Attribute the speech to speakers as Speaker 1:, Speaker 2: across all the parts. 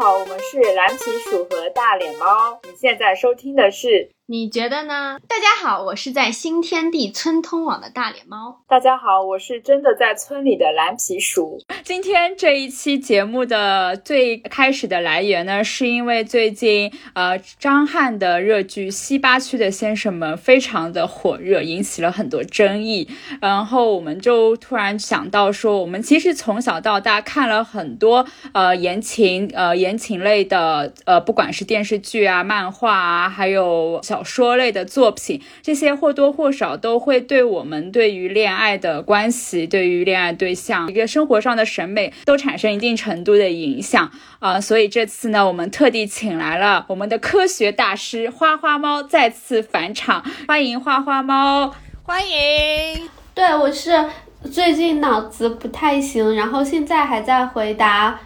Speaker 1: 好，我们是蓝皮鼠和大脸猫。你现在收听的是。
Speaker 2: 你觉得呢？大家好，我是在新天地村通网的大脸猫。
Speaker 1: 大家好，我是真的在村里的蓝皮鼠。今天这一期节目的最开始的来源呢，是因为最近呃张翰的热剧《西八区的先生们》非常的火热，引起了很多争议。然后我们就突然想到说，我们其实从小到大看了很多呃言情呃言情类的呃，不管是电视剧啊、漫画啊，还有小。说类的作品，这些或多或少都会对我们对于恋爱的关系、对于恋爱对象一个生活上的审美都产生一定程度的影响啊。所以这次呢，我们特地请来了我们的科学大师花花猫再次返场，欢迎花花猫，
Speaker 3: 欢迎。
Speaker 4: 对，我是最近脑子不太行，然后现在还在回答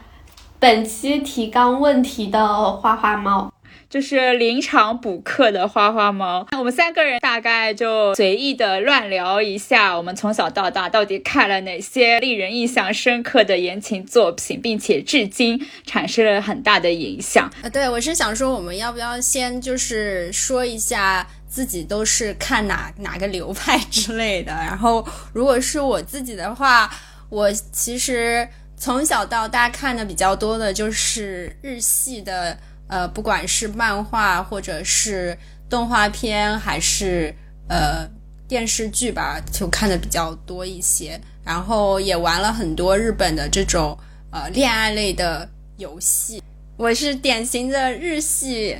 Speaker 4: 本期提纲问题的花花猫。
Speaker 1: 就是临场补课的花花猫，我们三个人大概就随意的乱聊一下，我们从小到大到底看了哪些令人印象深刻的言情作品，并且至今产生了很大的影响
Speaker 3: 啊。对，我是想说，我们要不要先就是说一下自己都是看哪哪个流派之类的？然后，如果是我自己的话，我其实从小到大看的比较多的就是日系的。呃，不管是漫画或者是动画片，还是呃电视剧吧，就看的比较多一些。然后也玩了很多日本的这种呃恋爱类的游戏。我是典型的日系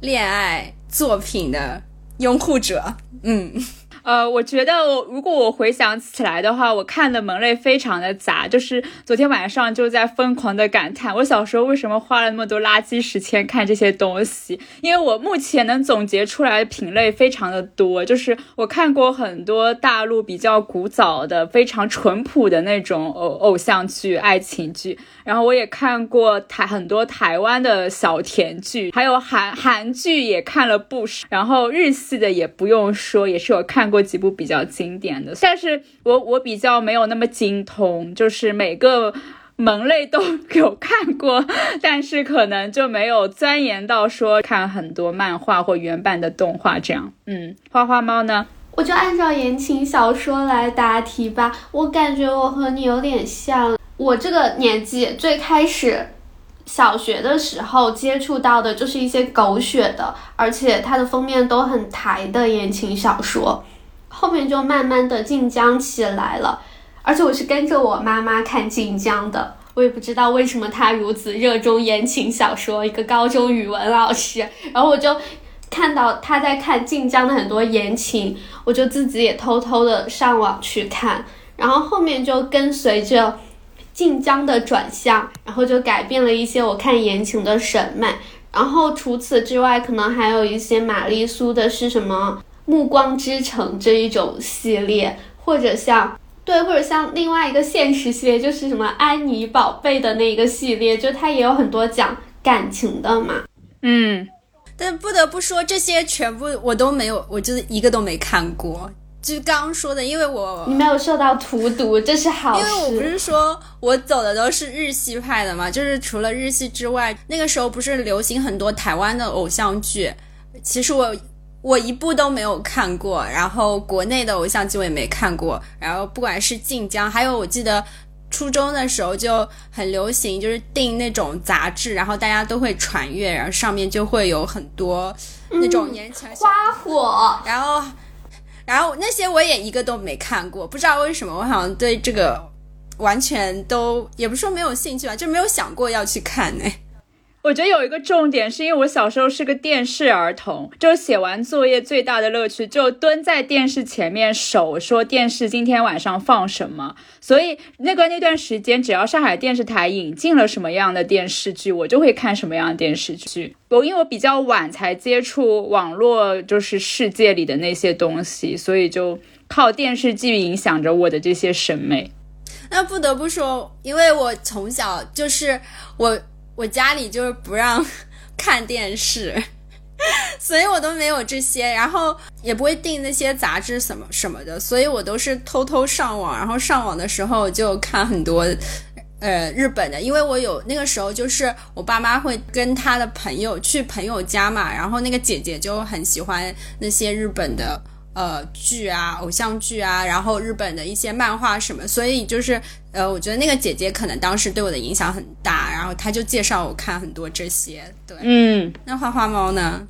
Speaker 3: 恋爱作品的拥护者。嗯。
Speaker 1: 呃，我觉得我如果我回想起来的话，我看的门类非常的杂，就是昨天晚上就在疯狂的感叹，我小时候为什么花了那么多垃圾时间看这些东西？因为我目前能总结出来的品类非常的多，就是我看过很多大陆比较古早的、非常淳朴的那种偶偶像剧、爱情剧，然后我也看过台很多台湾的小甜剧，还有韩韩剧也看了不少，然后日系的也不用说，也是有看。过过几部比较经典的，但是我我比较没有那么精通，就是每个门类都有看过，但是可能就没有钻研到说看很多漫画或原版的动画这样。嗯，花花猫呢？
Speaker 4: 我就按照言情小说来答题吧。我感觉我和你有点像，我这个年纪最开始小学的时候接触到的就是一些狗血的，而且它的封面都很台的言情小说。后面就慢慢的晋江起来了，而且我是跟着我妈妈看晋江的，我也不知道为什么她如此热衷言情小说，一个高中语文老师，然后我就看到她在看晋江的很多言情，我就自己也偷偷的上网去看，然后后面就跟随着晋江的转向，然后就改变了一些我看言情的审美，然后除此之外，可能还有一些玛丽苏的是什么？暮光之城这一种系列，或者像对，或者像另外一个现实系列，就是什么安妮宝贝的那个系列，就它也有很多讲感情的嘛。
Speaker 1: 嗯，
Speaker 3: 但不得不说，这些全部我都没有，我就是一个都没看过。就刚刚说的，因为我
Speaker 4: 你没有受到荼毒，这是好
Speaker 3: 事。因为我不是说我走的都是日系派的嘛，就是除了日系之外，那个时候不是流行很多台湾的偶像剧，其实我。我一部都没有看过，然后国内的偶像剧我也没看过，然后不管是晋江，还有我记得初中的时候就很流行，就是订那种杂志，然后大家都会传阅，然后上面就会有很多那种言情
Speaker 4: 花火，
Speaker 3: 然后然后那些我也一个都没看过，不知道为什么，我好像对这个完全都也不是说没有兴趣吧，就没有想过要去看呢。
Speaker 1: 我觉得有一个重点，是因为我小时候是个电视儿童，就写完作业最大的乐趣就蹲在电视前面守，说电视今天晚上放什么。所以那个那段时间，只要上海电视台引进了什么样的电视剧，我就会看什么样的电视剧。我因为我比较晚才接触网络，就是世界里的那些东西，所以就靠电视剧影响着我的这些审美。
Speaker 3: 那不得不说，因为我从小就是我。我家里就是不让 看电视，所以我都没有这些，然后也不会订那些杂志什么什么的，所以我都是偷偷上网，然后上网的时候就看很多，呃日本的，因为我有那个时候就是我爸妈会跟他的朋友去朋友家嘛，然后那个姐姐就很喜欢那些日本的呃剧啊、偶像剧啊，然后日本的一些漫画什么，所以就是呃，我觉得那个姐姐可能当时对我的影响很大，然后她就介绍我看很多这些。对，
Speaker 1: 嗯，
Speaker 3: 那花花猫呢？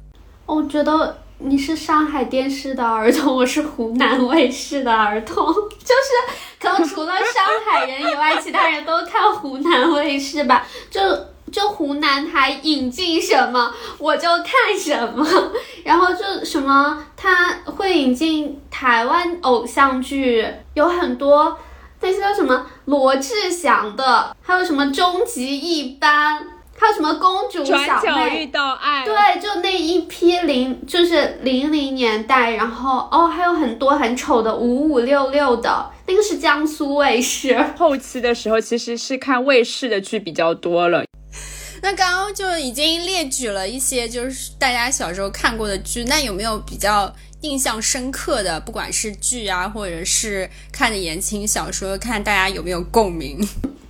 Speaker 4: 我觉得你是上海电视的儿童，我是湖南卫视的儿童，就是可能除了上海人以外，其他人都看湖南卫视吧。就就湖南台引进什么我就看什么，然后就什么他会引进台湾偶像剧，有很多那些叫什么罗志祥的，还有什么终极一班。还有什么公主
Speaker 1: 转
Speaker 4: 小
Speaker 1: 角
Speaker 4: 妹
Speaker 1: 遇到爱，
Speaker 4: 对，就那一批零，就是零零年代，然后哦，还有很多很丑的五五六六的，那个是江苏卫视。
Speaker 1: 后期的时候其实是看卫视的剧比较多了。
Speaker 3: 那刚刚就已经列举了一些，就是大家小时候看过的剧，那有没有比较印象深刻的，不管是剧啊，或者是看的言情小说，看大家有没有共鸣？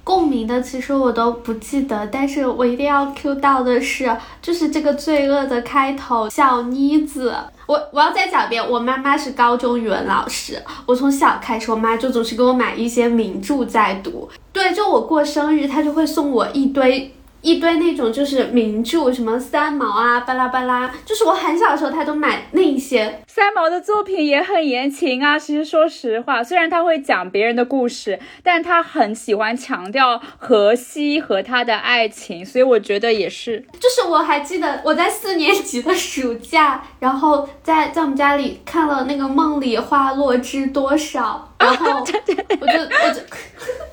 Speaker 4: 共鸣的其实我都不记得，但是我一定要 Q 到的是，就是这个罪恶的开头，小妮子。我我要再讲一遍，我妈妈是高中语文老师，我从小开始，我妈就总是给我买一些名著在读。对，就我过生日，她就会送我一堆。一堆那种就是名著，什么三毛啊，巴拉巴拉，就是我很小的时候，他都买那些。
Speaker 1: 三毛的作品也很言情啊。其实说实话，虽然他会讲别人的故事，但他很喜欢强调荷西和他的爱情，所以我觉得也是。
Speaker 4: 就是我还记得我在四年级的暑假，然后在在我们家里看了那个《梦里花落知多少》，然后 我就我就，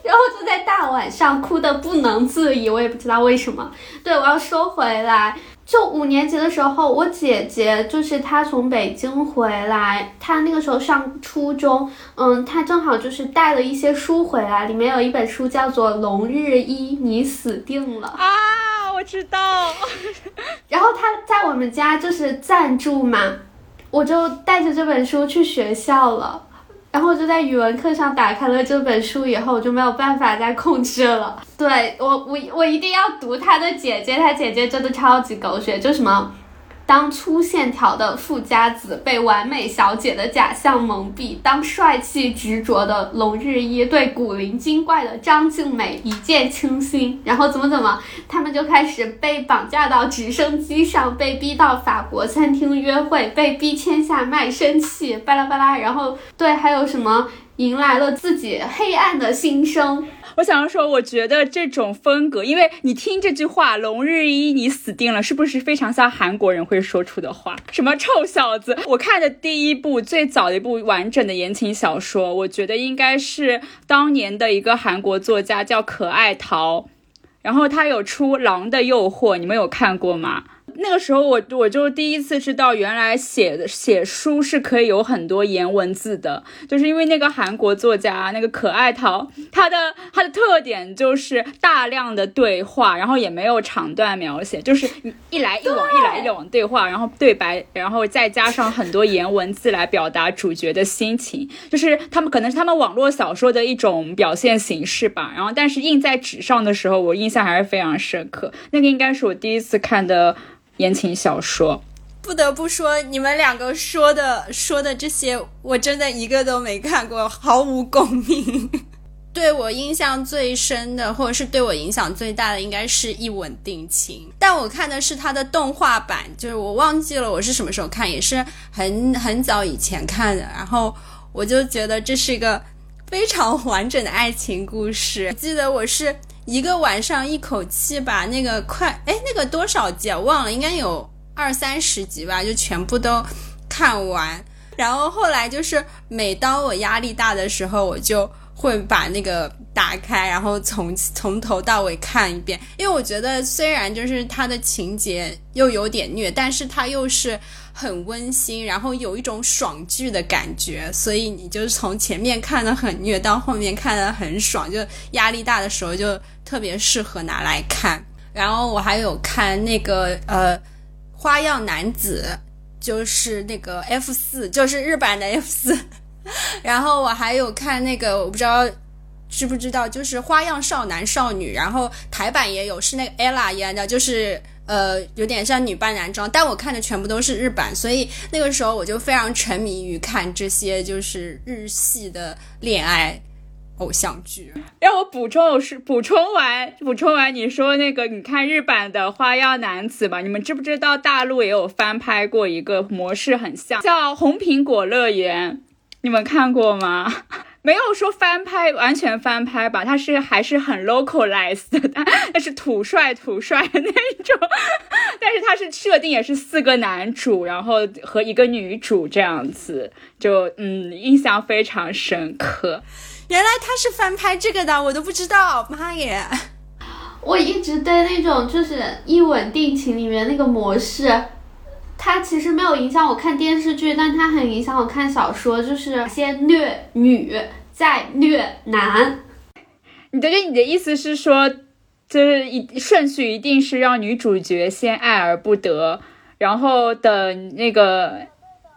Speaker 4: 然后就在大晚上哭的不能自已，我也不知道为什么。对，我要说回来，就五年级的时候，我姐姐就是她从北京回来，她那个时候上初中，嗯，她正好就是带了一些书回来，里面有一本书叫做《龙日一，你死定了》
Speaker 1: 啊，我知道。
Speaker 4: 然后她在我们家就是暂住嘛，我就带着这本书去学校了。然后我就在语文课上打开了这本书，以后我就没有办法再控制了。对我，我我一定要读他的姐姐，他姐姐真的超级狗血，就什么。当粗线条的富家子被完美小姐的假象蒙蔽，当帅气执着的龙日一对古灵精怪的张静美一见倾心，然后怎么怎么，他们就开始被绑架到直升机上，被逼到法国餐厅约会，被逼签下卖身契，巴拉巴拉，然后对，还有什么迎来了自己黑暗的新生。
Speaker 1: 我想说，我觉得这种风格，因为你听这句话“龙日一，你死定了”，是不是非常像韩国人会说出的话？什么臭小子！我看的第一部最早的一部完整的言情小说，我觉得应该是当年的一个韩国作家叫可爱桃，然后他有出《狼的诱惑》，你们有看过吗？那个时候我我就第一次知道，原来写的写书是可以有很多颜文字的，就是因为那个韩国作家那个可爱桃，他的他的特点就是大量的对话，然后也没有长段描写，就是一来一往一来一往对话，然后对白，然后再加上很多颜文字来表达主角的心情，就是他们可能是他们网络小说的一种表现形式吧。然后但是印在纸上的时候，我印象还是非常深刻。那个应该是我第一次看的。言情小说，
Speaker 3: 不得不说，你们两个说的说的这些，我真的一个都没看过，毫无共鸣。对我印象最深的，或者是对我影响最大的，应该是一吻定情。但我看的是它的动画版，就是我忘记了我是什么时候看，也是很很早以前看的。然后我就觉得这是一个非常完整的爱情故事。记得我是。一个晚上一口气把那个快哎那个多少集啊忘了应该有二三十集吧就全部都看完，然后后来就是每当我压力大的时候，我就会把那个打开，然后从从头到尾看一遍，因为我觉得虽然就是它的情节又有点虐，但是它又是。很温馨，然后有一种爽剧的感觉，所以你就是从前面看的很虐，到后面看的很爽，就压力大的时候就特别适合拿来看。然后我还有看那个呃花样男子，就是那个 F 四，就是日版的 F 四。然后我还有看那个，我不知道知不知道？就是《花样少男少女》，然后台版也有，是那个 ella 演的，就是呃有点像女扮男装，但我看的全部都是日版，所以那个时候我就非常沉迷于看这些就是日系的恋爱。偶像剧，
Speaker 1: 让我补充是补充完补充完你说那个你看日版的花样男子吧，你们知不知道大陆也有翻拍过一个模式很像，叫红苹果乐园，你们看过吗？没有说翻拍完全翻拍吧，它是还是很 localized 的，但是土帅土帅那种，但是它是设定也是四个男主，然后和一个女主这样子，就嗯印象非常深刻。
Speaker 3: 原来他是翻拍这个的，我都不知道，妈耶！
Speaker 4: 我一直对那种就是一吻定情里面那个模式，它其实没有影响我看电视剧，但它很影响我看小说，就是先虐女再虐男。
Speaker 1: 你的你的意思是说，就是一顺序一定是让女主角先爱而不得，然后等那个。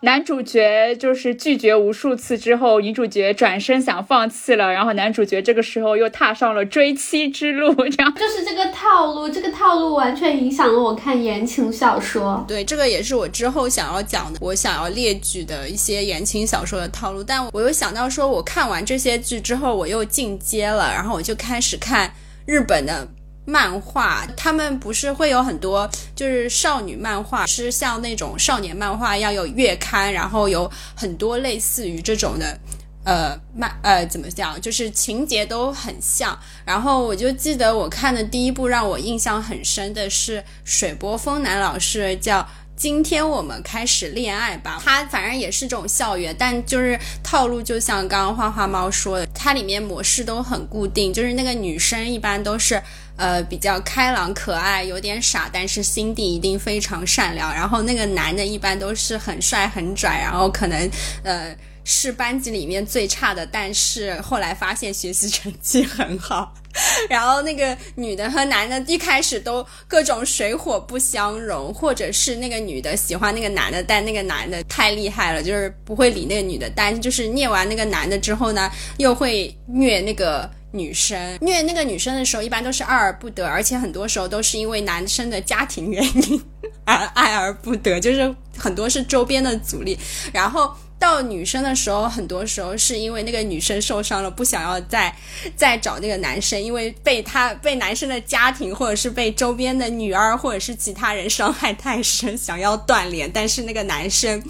Speaker 1: 男主角就是拒绝无数次之后，女主角转身想放弃了，然后男主角这个时候又踏上了追妻之路，这样
Speaker 4: 就是这个套路，这个套路完全影响了我看言情小说。
Speaker 3: 对，这个也是我之后想要讲的，我想要列举的一些言情小说的套路。但我又想到说，我看完这些剧之后，我又进阶了，然后我就开始看日本的。漫画，他们不是会有很多，就是少女漫画，是像那种少年漫画要有月刊，然后有很多类似于这种的，呃，漫呃怎么讲，就是情节都很像。然后我就记得我看的第一部让我印象很深的是水波丰男老师叫。今天我们开始恋爱吧。它反正也是这种校园，但就是套路，就像刚刚花花猫说的，它里面模式都很固定。就是那个女生一般都是呃比较开朗可爱，有点傻，但是心地一定非常善良。然后那个男的一般都是很帅很拽，然后可能呃。是班级里面最差的，但是后来发现学习成绩很好。然后那个女的和男的一开始都各种水火不相容，或者是那个女的喜欢那个男的，但那个男的太厉害了，就是不会理那个女的。但就是虐完那个男的之后呢，又会虐那个女生。虐那个女生的时候，一般都是爱而不得，而且很多时候都是因为男生的家庭原因而爱而不得，就是很多是周边的阻力。然后。到女生的时候，很多时候是因为那个女生受伤了，不想要再再找那个男生，因为被他被男生的家庭或者是被周边的女儿或者是其他人伤害太深，想要断联，但是那个男生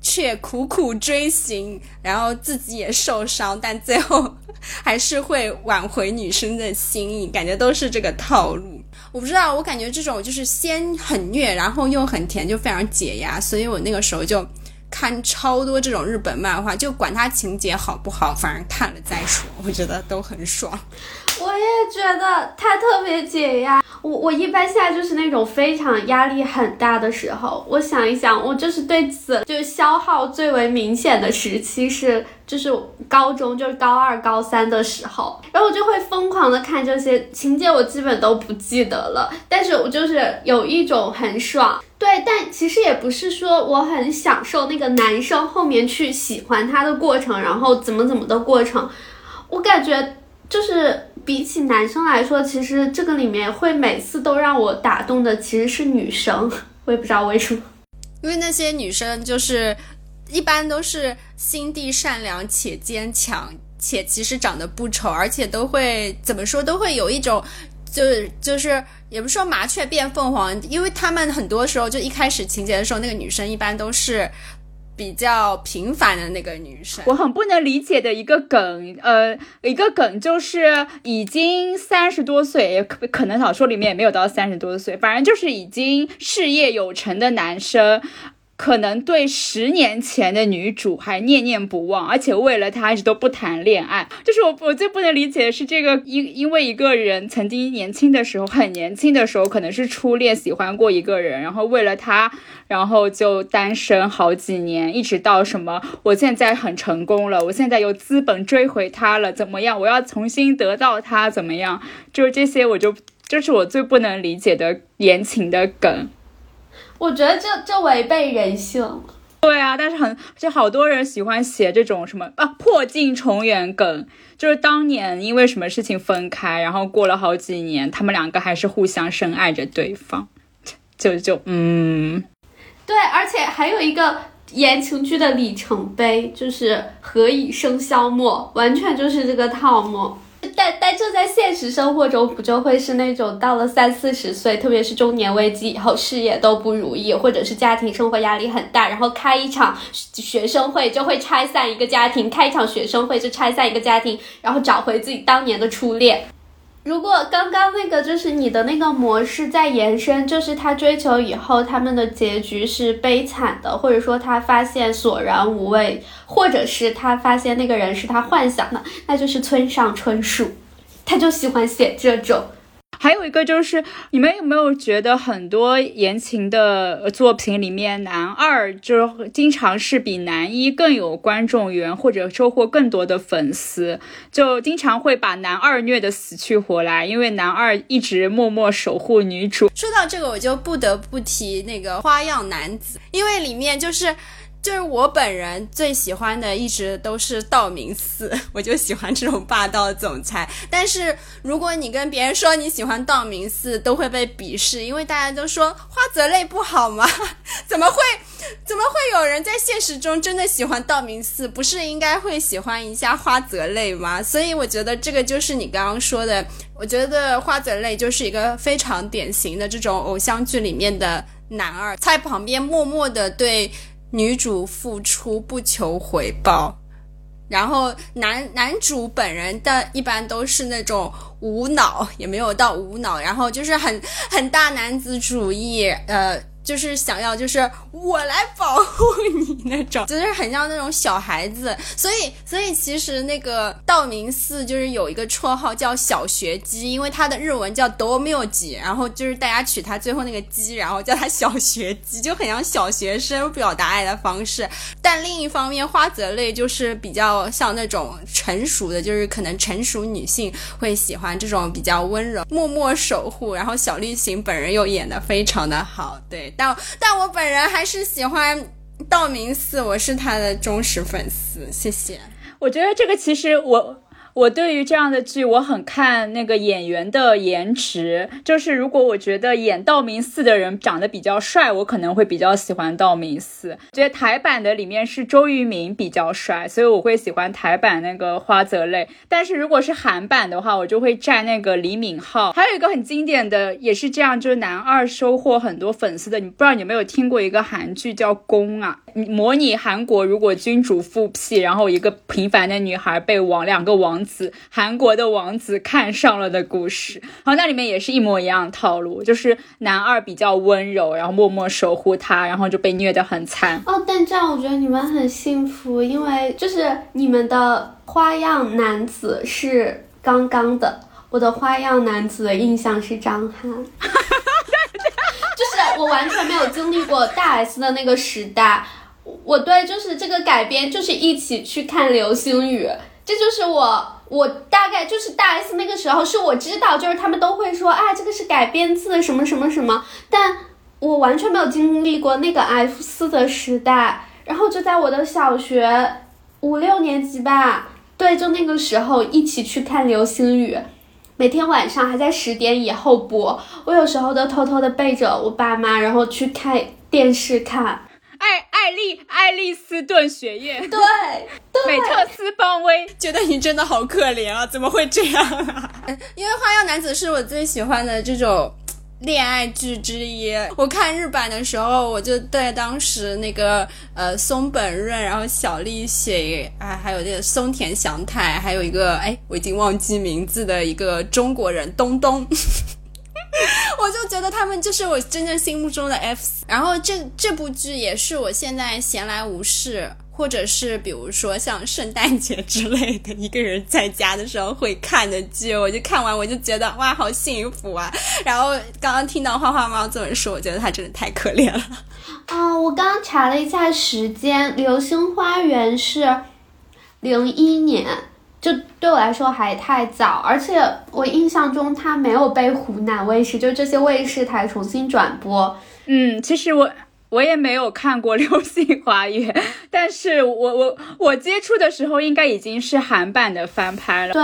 Speaker 3: 却苦苦追寻，然后自己也受伤，但最后 还是会挽回女生的心意，感觉都是这个套路。我不知道，我感觉这种就是先很虐，然后又很甜，就非常解压，所以我那个时候就。看超多这种日本漫画，就管它情节好不好，反正看了再说，我觉得都很爽。
Speaker 4: 我也觉得它特别解压。我我一般现在就是那种非常压力很大的时候，我想一想，我就是对此就消耗最为明显的时期是就是高中，就是高二高三的时候，然后我就会疯狂的看这些情节，我基本都不记得了，但是我就是有一种很爽。对，但其实也不是说我很享受那个男生后面去喜欢他的过程，然后怎么怎么的过程。我感觉就是比起男生来说，其实这个里面会每次都让我打动的其实是女生，我也不知道为什么。
Speaker 3: 因为那些女生就是一般都是心地善良且坚强，且其实长得不丑，而且都会怎么说都会有一种。就是就是，也不说麻雀变凤凰，因为他们很多时候就一开始情节的时候，那个女生一般都是比较平凡的那个女生。
Speaker 1: 我很不能理解的一个梗，呃，一个梗就是已经三十多岁，可可能小说里面也没有到三十多岁，反正就是已经事业有成的男生。可能对十年前的女主还念念不忘，而且为了她一直都不谈恋爱。就是我我最不能理解的是这个，因因为一个人曾经年轻的时候，很年轻的时候，可能是初恋喜欢过一个人，然后为了他，然后就单身好几年，一直到什么，我现在很成功了，我现在有资本追回他了，怎么样？我要重新得到他，怎么样？就是这些，我就这是我最不能理解的言情的梗。
Speaker 4: 我觉得这这违背人性，
Speaker 1: 对啊，但是很就好多人喜欢写这种什么啊破镜重圆梗，就是当年因为什么事情分开，然后过了好几年，他们两个还是互相深爱着对方，就就嗯，
Speaker 4: 对，而且还有一个言情剧的里程碑，就是何以笙箫默，完全就是这个套路。但但这在现实生活中不就会是那种到了三四十岁，特别是中年危机以后，事业都不如意，或者是家庭生活压力很大，然后开一场学生会就会拆散一个家庭，开一场学生会就拆散一个家庭，然后找回自己当年的初恋。如果刚刚那个就是你的那个模式在延伸，就是他追求以后他们的结局是悲惨的，或者说他发现索然无味，或者是他发现那个人是他幻想的，那就是村上春树，他就喜欢写这种。
Speaker 1: 还有一个就是，你们有没有觉得很多言情的作品里面，男二就是经常是比男一更有观众缘，或者收获更多的粉丝，就经常会把男二虐得死去活来，因为男二一直默默守护女主。
Speaker 3: 说到这个，我就不得不提那个《花样男子》，因为里面就是。就是我本人最喜欢的，一直都是道明寺，我就喜欢这种霸道总裁。但是如果你跟别人说你喜欢道明寺，都会被鄙视，因为大家都说花泽类不好吗？怎么会，怎么会有人在现实中真的喜欢道明寺？不是应该会喜欢一下花泽类吗？所以我觉得这个就是你刚刚说的，我觉得花泽类就是一个非常典型的这种偶像剧里面的男二，在旁边默默的对。女主付出不求回报，然后男男主本人的一般都是那种无脑，也没有到无脑，然后就是很很大男子主义，呃。就是想要，就是我来保护你那种，就是很像那种小孩子。所以，所以其实那个道明寺就是有一个绰号叫小学鸡，因为他的日文叫 domuji，然后就是大家取他最后那个鸡，然后叫他小学鸡，就很像小学生表达爱的方式。但另一方面，花泽类就是比较像那种成熟的，就是可能成熟女性会喜欢这种比较温柔、默默守护。然后小栗旬本人又演的非常的好，对。但但我本人还是喜欢道明寺，我是他的忠实粉丝。谢谢。
Speaker 1: 我觉得这个其实我。我对于这样的剧，我很看那个演员的颜值。就是如果我觉得演道明寺的人长得比较帅，我可能会比较喜欢道明寺。觉得台版的里面是周渝民比较帅，所以我会喜欢台版那个花泽类。但是如果是韩版的话，我就会站那个李敏镐。还有一个很经典的，也是这样，就是男二收获很多粉丝的。你不知道你有没有听过一个韩剧叫《宫》啊？模拟韩国如果君主复辟，然后一个平凡的女孩被王两个王子。子韩国的王子看上了的故事，然后那里面也是一模一样的套路，就是男二比较温柔，然后默默守护她，然后就被虐得很惨。
Speaker 4: 哦，但这样我觉得你们很幸福，因为就是你们的花样男子是刚刚的，我的花样男子的印象是张翰，就是我完全没有经历过大 S 的那个时代，我对就是这个改编就是一起去看流星雨。这就是我，我大概就是大 S 那个时候，是我知道，就是他们都会说，啊，这个是改编自什么什么什么，但我完全没有经历过那个 F 四的时代，然后就在我的小学五六年级吧，对，就那个时候一起去看流星雨，每天晚上还在十点以后播，我有时候都偷偷的背着我爸妈，然后去看电视看。
Speaker 1: 爱爱丽爱丽斯顿学院，
Speaker 4: 对，
Speaker 1: 美特斯邦威，
Speaker 3: 觉得你真的好可怜啊！怎么会这样啊？因为《花样男子》是我最喜欢的这种恋爱剧之一。我看日版的时候，我就对当时那个呃松本润，然后小栗旬，啊，还有那个松田翔太，还有一个哎我已经忘记名字的一个中国人东东。我就觉得他们就是我真正心目中的 F，然后这这部剧也是我现在闲来无事，或者是比如说像圣诞节之类的，一个人在家的时候会看的剧。我就看完我就觉得哇，好幸福啊！然后刚刚听到花花猫这么说，我觉得他真的太可怜了。
Speaker 4: 啊，我刚刚查了一下时间，《流星花园》是零一年。就对我来说还太早，而且我印象中它没有被湖南卫视，就这些卫视台重新转播。
Speaker 1: 嗯，其实我我也没有看过《流星花园》，但是我我我接触的时候应该已经是韩版的翻拍了。
Speaker 4: 对。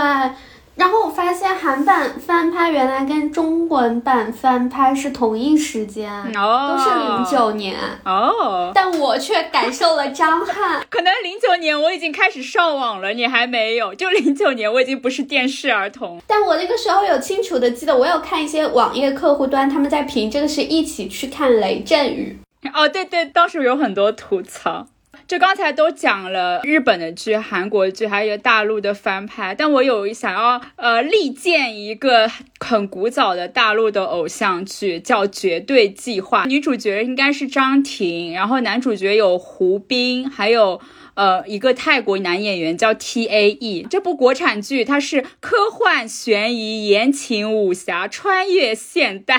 Speaker 4: 然后我发现韩版翻拍原来跟中文版翻拍是同一时间，
Speaker 1: 哦，
Speaker 4: 都是零九年
Speaker 1: 哦，
Speaker 4: 但我却感受了张翰。
Speaker 1: 可能零九年我已经开始上网了，你还没有。就零九年我已经不是电视儿童，
Speaker 4: 但我那个时候有清楚的记得，我有看一些网页客户端，他们在评这个是一起去看《雷阵雨》。
Speaker 1: 哦，对对，当时有很多吐槽。就刚才都讲了日本的剧、韩国剧，还有大陆的翻拍，但我有想要呃力荐一个很古早的大陆的偶像剧，叫《绝对计划》，女主角应该是张庭，然后男主角有胡兵，还有呃一个泰国男演员叫 T A E。这部国产剧它是科幻、悬疑、言情、武侠、穿越、现代。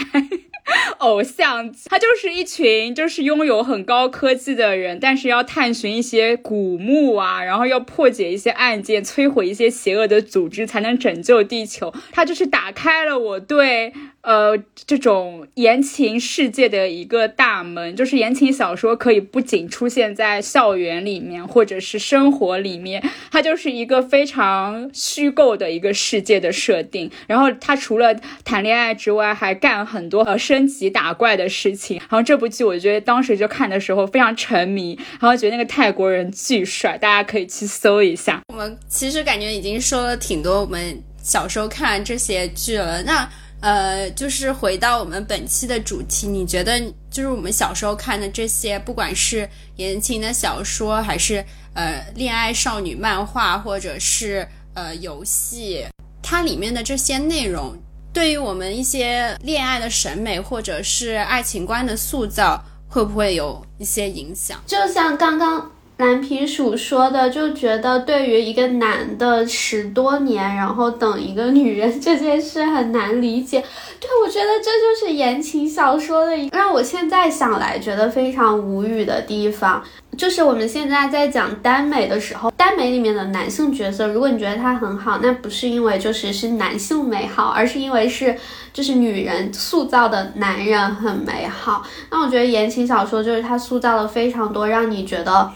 Speaker 1: 偶像，他就是一群就是拥有很高科技的人，但是要探寻一些古墓啊，然后要破解一些案件，摧毁一些邪恶的组织，才能拯救地球。他就是打开了我对。呃，这种言情世界的一个大门，就是言情小说可以不仅出现在校园里面，或者是生活里面，它就是一个非常虚构的一个世界的设定。然后他除了谈恋爱之外，还干很多呃升级打怪的事情。然后这部剧我觉得当时就看的时候非常沉迷，然后觉得那个泰国人巨帅，大家可以去搜一下。
Speaker 3: 我们其实感觉已经说了挺多我们小时候看这些剧了，那。呃，就是回到我们本期的主题，你觉得就是我们小时候看的这些，不管是言情的小说，还是呃恋爱少女漫画，或者是呃游戏，它里面的这些内容，对于我们一些恋爱的审美或者是爱情观的塑造，会不会有一些影响？
Speaker 4: 就像刚刚。蓝皮鼠说的，就觉得对于一个男的十多年，然后等一个女人这件事很难理解。对我觉得这就是言情小说的让我现在想来觉得非常无语的地方，就是我们现在在讲耽美的时候，耽美里面的男性角色，如果你觉得他很好，那不是因为就是是男性美好，而是因为是就是女人塑造的男人很美好。那我觉得言情小说就是他塑造了非常多让你觉得。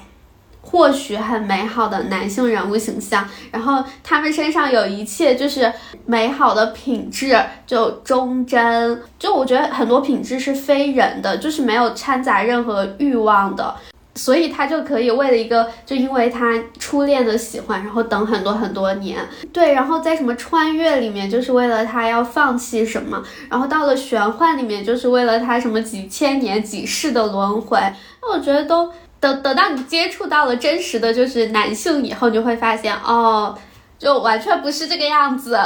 Speaker 4: 或许很美好的男性人物形象，然后他们身上有一切就是美好的品质，就忠贞，就我觉得很多品质是非人的，就是没有掺杂任何欲望的，所以他就可以为了一个，就因为他初恋的喜欢，然后等很多很多年，对，然后在什么穿越里面，就是为了他要放弃什么，然后到了玄幻里面，就是为了他什么几千年几世的轮回，那我觉得都。等等到你接触到了真实的就是男性以后，你就会发现哦，就完全不是这个样子，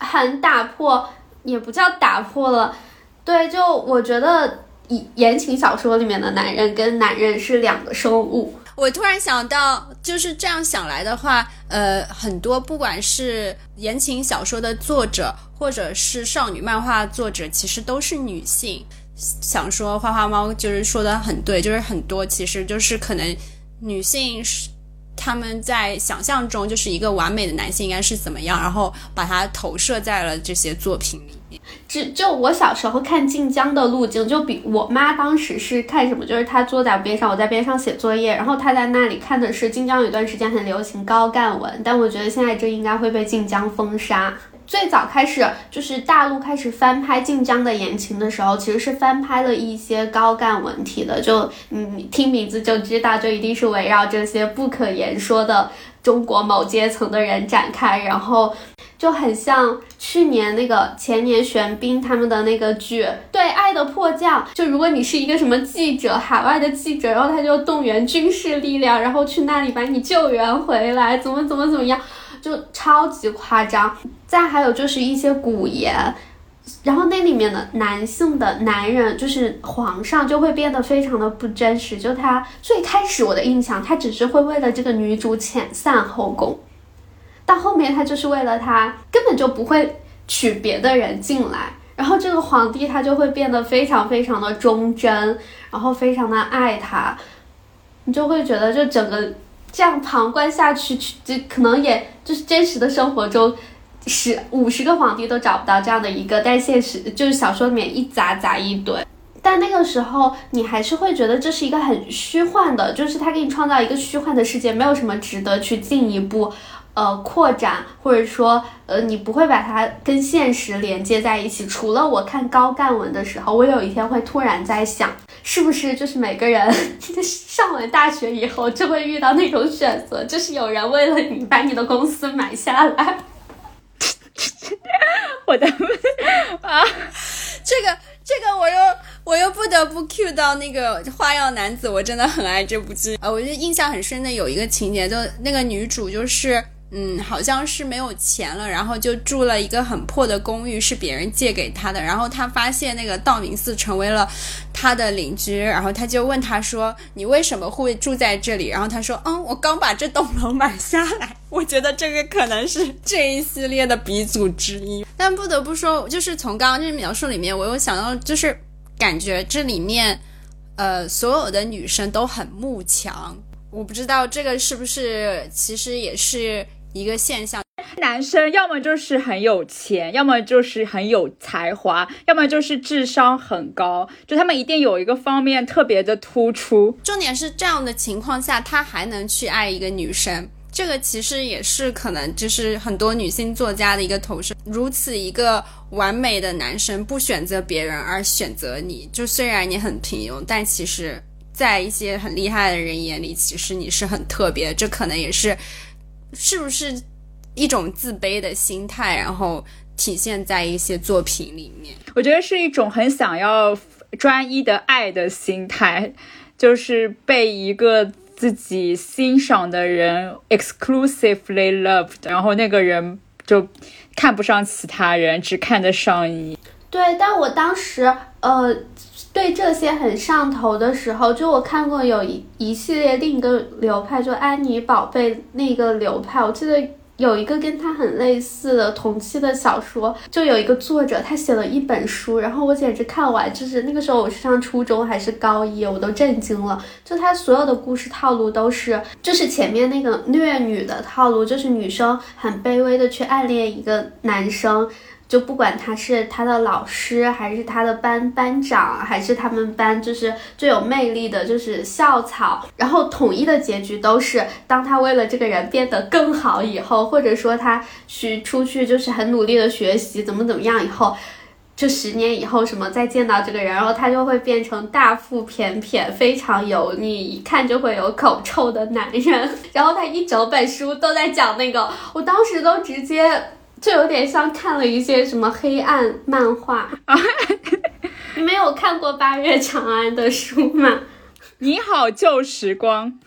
Speaker 4: 很打破，也不叫打破了，对，就我觉得言言情小说里面的男人跟男人是两个生物。
Speaker 3: 我突然想到，就是这样想来的话，呃，很多不管是言情小说的作者，或者是少女漫画作者，其实都是女性。想说花花猫就是说的很对，就是很多其实就是可能女性是他们在想象中就是一个完美的男性应该是怎么样，然后把它投射在了这些作品里面。
Speaker 4: 就就我小时候看晋江的路径，就比我妈当时是看什么，就是她坐在边上，我在边上写作业，然后她在那里看的是晋江有段时间很流行高干文，但我觉得现在这应该会被晋江封杀。最早开始就是大陆开始翻拍晋江的言情的时候，其实是翻拍了一些高干文体的，就嗯听名字就知道，就一定是围绕这些不可言说的中国某阶层的人展开，然后就很像去年那个前年玄彬他们的那个剧，对《爱的迫降》，就如果你是一个什么记者，海外的记者，然后他就动员军事力量，然后去那里把你救援回来，怎么怎么怎么样。就超级夸张，再还有就是一些古言，然后那里面的男性的男人，就是皇上就会变得非常的不真实。就他最开始我的印象，他只是会为了这个女主遣散后宫，到后面他就是为了他根本就不会娶别的人进来，然后这个皇帝他就会变得非常非常的忠贞，然后非常的爱他，你就会觉得就整个。这样旁观下去，去就可能也就是真实的生活中，十五十个皇帝都找不到这样的一个，但现实就是小说里面一砸砸一堆。但那个时候你还是会觉得这是一个很虚幻的，就是他给你创造一个虚幻的世界，没有什么值得去进一步。呃，扩展或者说，呃，你不会把它跟现实连接在一起。除了我看高干文的时候，我有一天会突然在想，是不是就是每个人 上完大学以后就会遇到那种选择，就是有人为了你把你的公司买下来。
Speaker 1: 我的啊，
Speaker 3: 这个这个我又我又不得不 cue 到那个花样男子，我真的很爱这部剧。啊，我觉得印象很深的有一个情节，就那个女主就是。嗯，好像是没有钱了，然后就住了一个很破的公寓，是别人借给他的。然后他发现那个道明寺成为了他的邻居，然后他就问他说：“你为什么会住在这里？”然后他说：“嗯，我刚把这栋楼买下来。”我觉得这个可能是这一系列的鼻祖之一。但不得不说，就是从刚刚这描述里面，我有想到，就是感觉这里面，呃，所有的女生都很慕强。我不知道这个是不是，其实也是。一个现象，
Speaker 1: 男生要么就是很有钱，要么就是很有才华，要么就是智商很高，就他们一定有一个方面特别的突出。
Speaker 3: 重点是这样的情况下，他还能去爱一个女生，这个其实也是可能就是很多女性作家的一个投射。如此一个完美的男生不选择别人而选择你，就虽然你很平庸，但其实，在一些很厉害的人眼里，其实你是很特别。这可能也是。是不是一种自卑的心态，然后体现在一些作品里面？
Speaker 1: 我觉得是一种很想要专一的爱的心态，就是被一个自己欣赏的人 exclusively loved，然后那个人就看不上其他人，只看得上你。
Speaker 4: 对，但我当时呃。对这些很上头的时候，就我看过有一一系列另一个流派，就安妮宝贝那个流派。我记得有一个跟他很类似的同期的小说，就有一个作者他写了一本书，然后我简直看完，就是那个时候我是上初中还是高一，我都震惊了。就他所有的故事套路都是，就是前面那个虐女的套路，就是女生很卑微的去暗恋一个男生。就不管他是他的老师，还是他的班班长，还是他们班就是最有魅力的，就是校草，然后统一的结局都是，当他为了这个人变得更好以后，或者说他去出去就是很努力的学习，怎么怎么样以后，就十年以后什么再见到这个人，然后他就会变成大腹便便、非常油腻、一看就会有口臭的男人。然后他一整本书都在讲那个，我当时都直接。就有点像看了一些什么黑暗漫画 啊！你没有看过八月长安的书吗？
Speaker 1: 你好旧时光。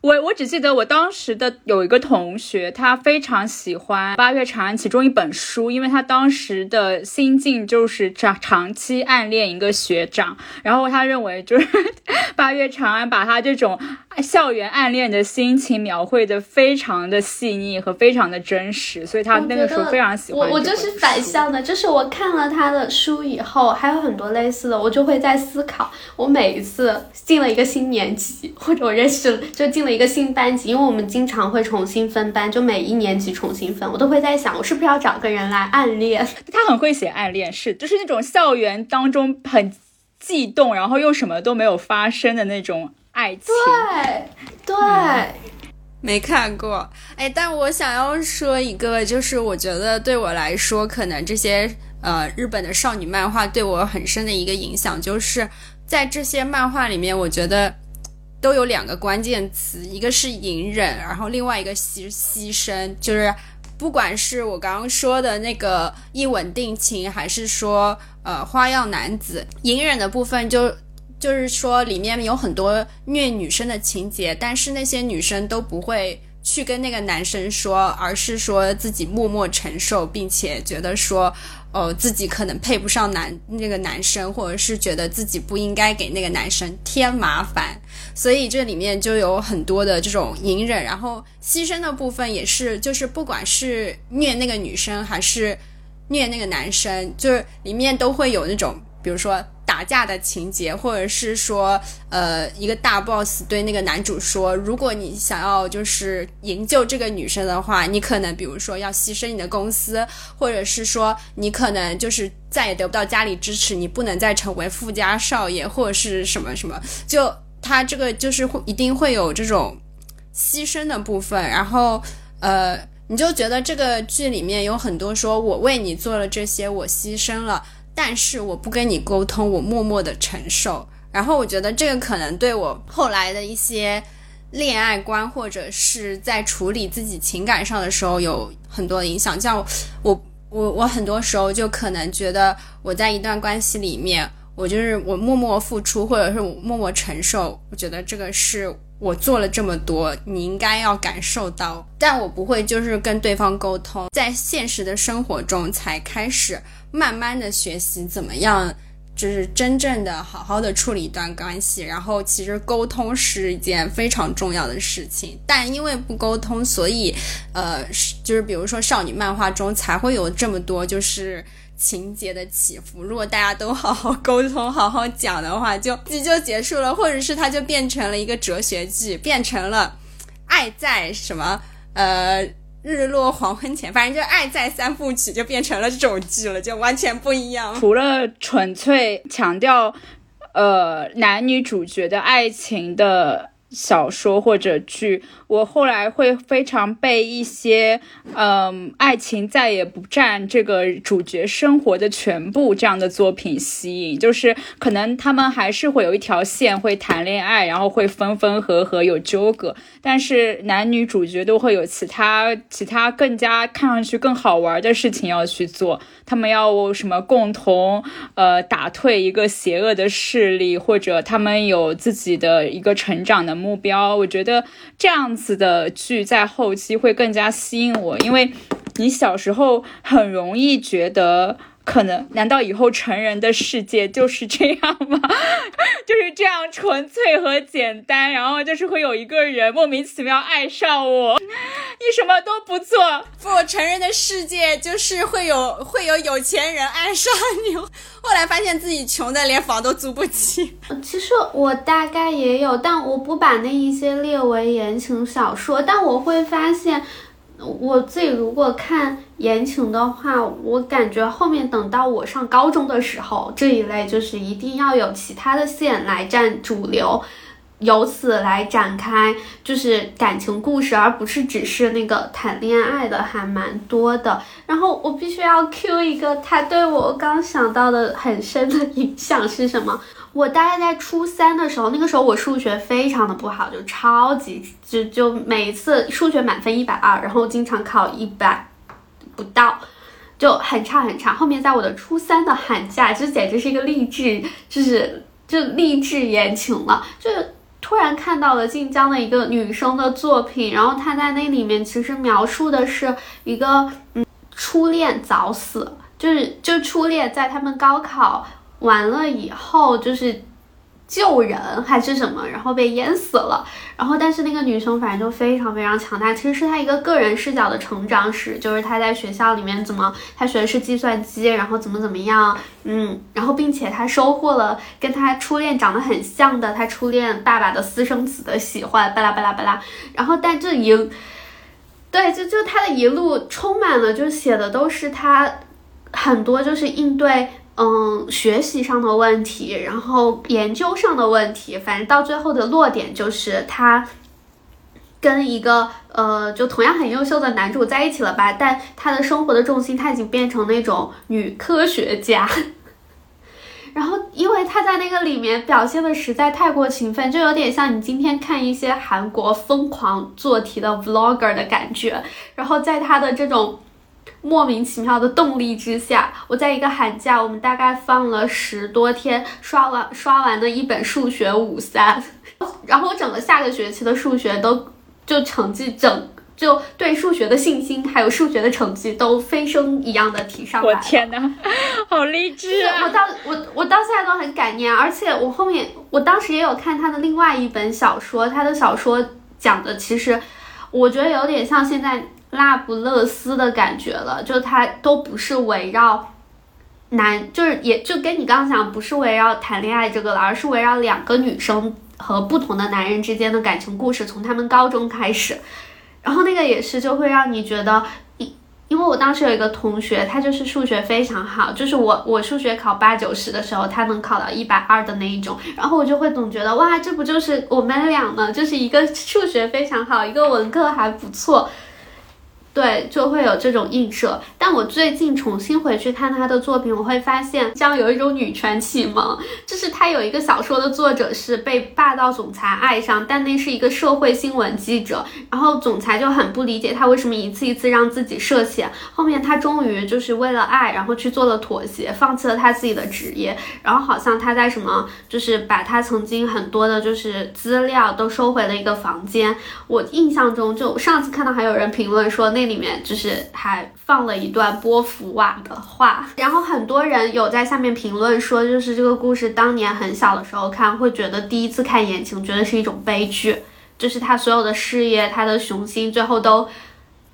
Speaker 1: 我我只记得我当时的有一个同学，他非常喜欢八月长安其中一本书，因为他当时的心境就是长长期暗恋一个学长，然后他认为就是 八月长安把他这种校园暗恋的心情描绘的非常的细腻和非常的真实，所以他那个时候非常喜欢。
Speaker 4: 我我就是反向的，就是我看了他的书以后，还有很多类似的，我就会在思考，我每一次进了一个新年级，或者我认识了。就进了一个新班级，因为我们经常会重新分班，就每一年级重新分，我都会在想，我是不是要找个人来暗恋？
Speaker 1: 他很会写暗恋，是就是那种校园当中很悸动，然后又什么都没有发生的那种爱情。
Speaker 4: 对对，
Speaker 3: 没看过。哎，但我想要说一个，就是我觉得对我来说，可能这些呃日本的少女漫画对我很深的一个影响，就是在这些漫画里面，我觉得。都有两个关键词，一个是隐忍，然后另外一个牺牺牲，就是不管是我刚刚说的那个一吻定情，还是说呃花样男子，隐忍的部分就就是说里面有很多虐女生的情节，但是那些女生都不会去跟那个男生说，而是说自己默默承受，并且觉得说。哦，自己可能配不上男那个男生，或者是觉得自己不应该给那个男生添麻烦，所以这里面就有很多的这种隐忍，然后牺牲的部分也是，就是不管是虐那个女生还是虐那个男生，就是里面都会有那种，比如说打架的情节，或者是说，呃，一个大 boss 对那个男主说，如果你想要就是营救这个女生的话，你可能比如说要牺牲你的公司，或者是说你可能就是再也得不到家里支持，你不能再成为富家少爷或者是什么什么，就他这个就是会一定会有这种牺牲的部分，然后呃，你就觉得这个剧里面有很多说我为你做了这些，我牺牲了。但是我不跟你沟通，我默默的承受。然后我觉得这个可能对我后来的一些恋爱观，或者是在处理自己情感上的时候有很多影响。像我，我，我很多时候就可能觉得我在一段关系里面，我就是我默默付出，或者是我默默承受。我觉得这个是我做了这么多，你应该要感受到。但我不会就是跟对方沟通，在现实的生活中才开始。慢慢的学习怎么样，就是真正的好好的处理一段关系。然后其实沟通是一件非常重要的事情，但因为不沟通，所以呃，就是比如说少女漫画中才会有这么多就是情节的起伏。如果大家都好好沟通、好好讲的话，就剧就结束了，或者是它就变成了一个哲学剧，变成了爱在什么呃。日落黄昏前，反正就《爱在三部曲》就变成了这种剧了，就完全不一样。
Speaker 1: 除了纯粹强调，呃，男女主角的爱情的。小说或者剧，我后来会非常被一些，嗯，爱情再也不占这个主角生活的全部这样的作品吸引。就是可能他们还是会有一条线，会谈恋爱，然后会分分合合，有纠葛，但是男女主角都会有其他其他更加看上去更好玩的事情要去做。他们要什么共同，呃，打退一个邪恶的势力，或者他们有自己的一个成长的目标。我觉得这样子的剧在后期会更加吸引我，因为你小时候很容易觉得。可能？难道以后成人的世界就是这样吗？就是这样纯粹和简单，然后就是会有一个人莫名其妙爱上我，你什么都不做。
Speaker 3: 不，成人的世界就是会有会有有钱人爱上你。后来发现自己穷的连房都租不起。
Speaker 4: 其实我大概也有，但我不把那一些列为言情小说，但我会发现。我自己如果看言情的话，我感觉后面等到我上高中的时候，这一类就是一定要有其他的线来占主流，由此来展开就是感情故事，而不是只是那个谈恋爱的，还蛮多的。然后我必须要 Q 一个，他对我刚想到的很深的影响是什么？我大概在初三的时候，那个时候我数学非常的不好，就超级就就每一次数学满分一百二，然后经常考一百不到，就很差很差。后面在我的初三的寒假，这简直是一个励志，就是就励志言情了。就突然看到了晋江的一个女生的作品，然后她在那里面其实描述的是一个嗯初恋早死，就是就初恋在他们高考。完了以后就是救人还是什么，然后被淹死了。然后但是那个女生反正就非常非常强大，其实是她一个个人视角的成长史，就是她在学校里面怎么，她学的是计算机，然后怎么怎么样，嗯，然后并且她收获了跟她初恋长得很像的她初恋爸爸的私生子的喜欢，巴拉巴拉巴拉。然后但这一，对，就就她的一路充满了，就写的都是她很多就是应对。嗯，学习上的问题，然后研究上的问题，反正到最后的落点就是他跟一个呃，就同样很优秀的男主在一起了吧？但他的生活的重心他已经变成那种女科学家。然后，因为他在那个里面表现的实在太过勤奋，就有点像你今天看一些韩国疯狂做题的 vlogger 的感觉。然后在他的这种。莫名其妙的动力之下，我在一个寒假，我们大概放了十多天，刷完刷完的一本数学五三，然后我整个下个学期的数学都就成绩整就对数学的信心还有数学的成绩都飞升一样的提上来。
Speaker 1: 我天哪，好励志啊！
Speaker 4: 我到我我到现在都很感念，而且我后面我当时也有看他的另外一本小说，他的小说讲的其实我觉得有点像现在。那不勒斯的感觉了，就它都不是围绕男，就是也就跟你刚刚讲，不是围绕谈恋爱这个了，而是围绕两个女生和不同的男人之间的感情故事，从他们高中开始。然后那个也是就会让你觉得，因因为我当时有一个同学，他就是数学非常好，就是我我数学考八九十的时候，他能考到一百二的那一种，然后我就会总觉得哇，这不就是我们俩呢？就是一个数学非常好，一个文科还不错。对，就会有这种映射。但我最近重新回去看他的作品，我会发现，像有一种女权启蒙，就是他有一个小说的作者是被霸道总裁爱上，但那是一个社会新闻记者，然后总裁就很不理解他为什么一次一次让自己涉险。后面他终于就是为了爱，然后去做了妥协，放弃了他自己的职业，然后好像他在什么，就是把他曾经很多的就是资料都收回了一个房间。我印象中，就上次看到还有人评论说那。里面就是还放了一段波伏娃的话，然后很多人有在下面评论说，就是这个故事当年很小的时候看，会觉得第一次看言情觉得是一种悲剧，就是他所有的事业，他的雄心，最后都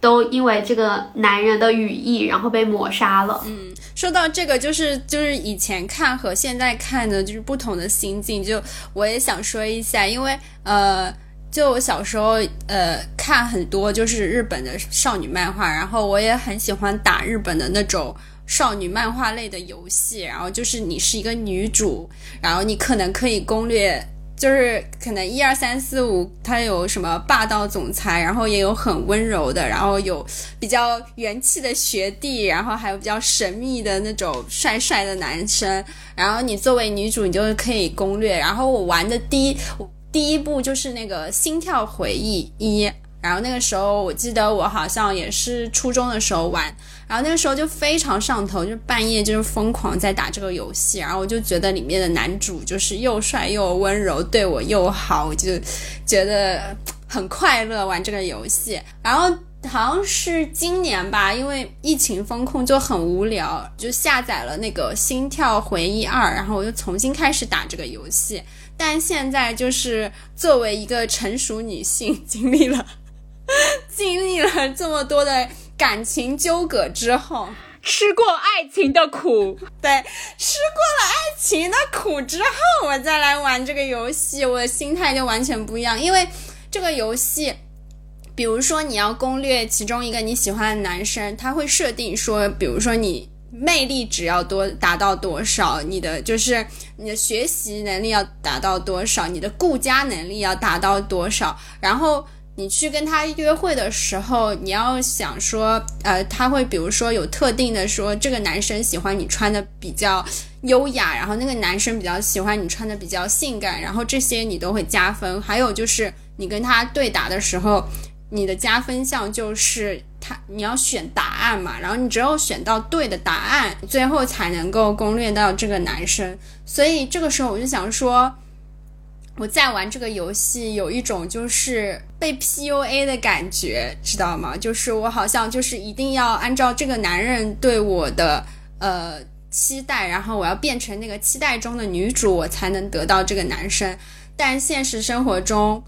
Speaker 4: 都因为这个男人的羽翼，然后被抹杀了。
Speaker 3: 嗯，说到这个，就是就是以前看和现在看的就是不同的心境，就我也想说一下，因为呃。就我小时候，呃，看很多就是日本的少女漫画，然后我也很喜欢打日本的那种少女漫画类的游戏。然后就是你是一个女主，然后你可能可以攻略，就是可能一二三四五，它有什么霸道总裁，然后也有很温柔的，然后有比较元气的学弟，然后还有比较神秘的那种帅帅的男生。然后你作为女主，你就可以攻略。然后我玩的第一。第一部就是那个《心跳回忆一》，然后那个时候我记得我好像也是初中的时候玩，然后那个时候就非常上头，就半夜就是疯狂在打这个游戏，然后我就觉得里面的男主就是又帅又温柔，对我又好，我就觉得很快乐玩这个游戏。然后好像是今年吧，因为疫情封控就很无聊，就下载了那个《心跳回忆二》，然后我就重新开始打这个游戏。但现在就是作为一个成熟女性，经历了经历了这么多的感情纠葛之后，
Speaker 1: 吃过爱情的苦，
Speaker 3: 对，吃过了爱情的苦之后，我再来玩这个游戏，我的心态就完全不一样。因为这个游戏，比如说你要攻略其中一个你喜欢的男生，他会设定说，比如说你。魅力值要多达到多少？你的就是你的学习能力要达到多少？你的顾家能力要达到多少？然后你去跟他约会的时候，你要想说，呃，他会比如说有特定的说，这个男生喜欢你穿的比较优雅，然后那个男生比较喜欢你穿的比较性感，然后这些你都会加分。还有就是你跟他对答的时候。你的加分项就是他，你要选答案嘛，然后你只有选到对的答案，最后才能够攻略到这个男生。所以这个时候我就想说，我在玩这个游戏有一种就是被 PUA 的感觉，知道吗？就是我好像就是一定要按照这个男人对我的呃期待，然后我要变成那个期待中的女主，我才能得到这个男生。但现实生活中。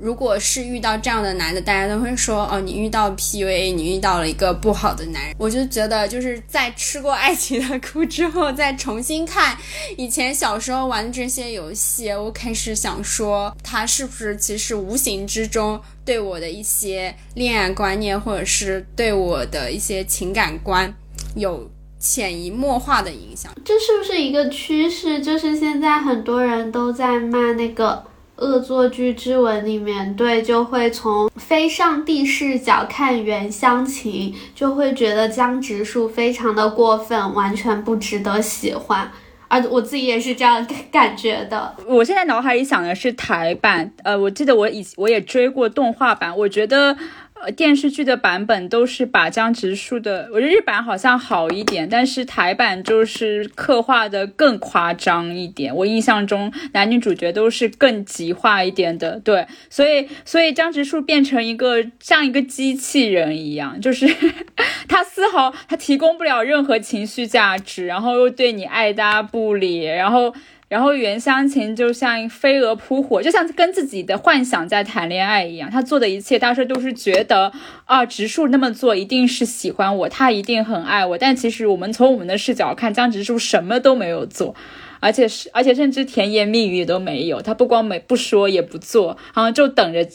Speaker 3: 如果是遇到这样的男的，大家都会说哦，你遇到 PUA，你遇到了一个不好的男人。我就觉得就是在吃过爱情的苦之后，再重新看以前小时候玩的这些游戏，我开始想说，他是不是其实无形之中对我的一些恋爱观念，或者是对我的一些情感观有潜移默化的影响？
Speaker 4: 这是不是一个趋势？就是现在很多人都在骂那个。恶作剧之吻里面，对，就会从非上帝视角看原乡情，就会觉得江直树非常的过分，完全不值得喜欢。而我自己也是这样感觉的。
Speaker 1: 我现在脑海里想的是台版，呃，我记得我以我也追过动画版，我觉得。呃，电视剧的版本都是把江直树的，我觉得日版好像好一点，但是台版就是刻画的更夸张一点。我印象中男女主角都是更极化一点的，对，所以所以江直树变成一个像一个机器人一样，就是 他丝毫他提供不了任何情绪价值，然后又对你爱搭不理，然后。然后袁湘琴就像飞蛾扑火，就像跟自己的幻想在谈恋爱一样。她做的一切，当时都是觉得啊，植树那么做一定是喜欢我，他一定很爱我。但其实我们从我们的视角看，江直树什么都没有做，而且是而且甚至甜言蜜语都没有。他不光没不说，也不做，好像就等着。